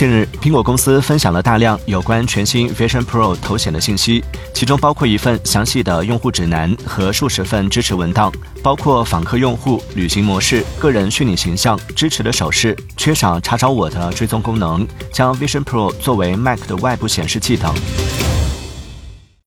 近日苹果公司分享了大量有关全新 vision pro 头显的信息其中包括一份详细的用户指南和数十份支持文档包括访客用户旅行模式个人虚拟形象支持的手势缺少查找我的追踪功能将 vision pro 作为 mac 的外部显示器等。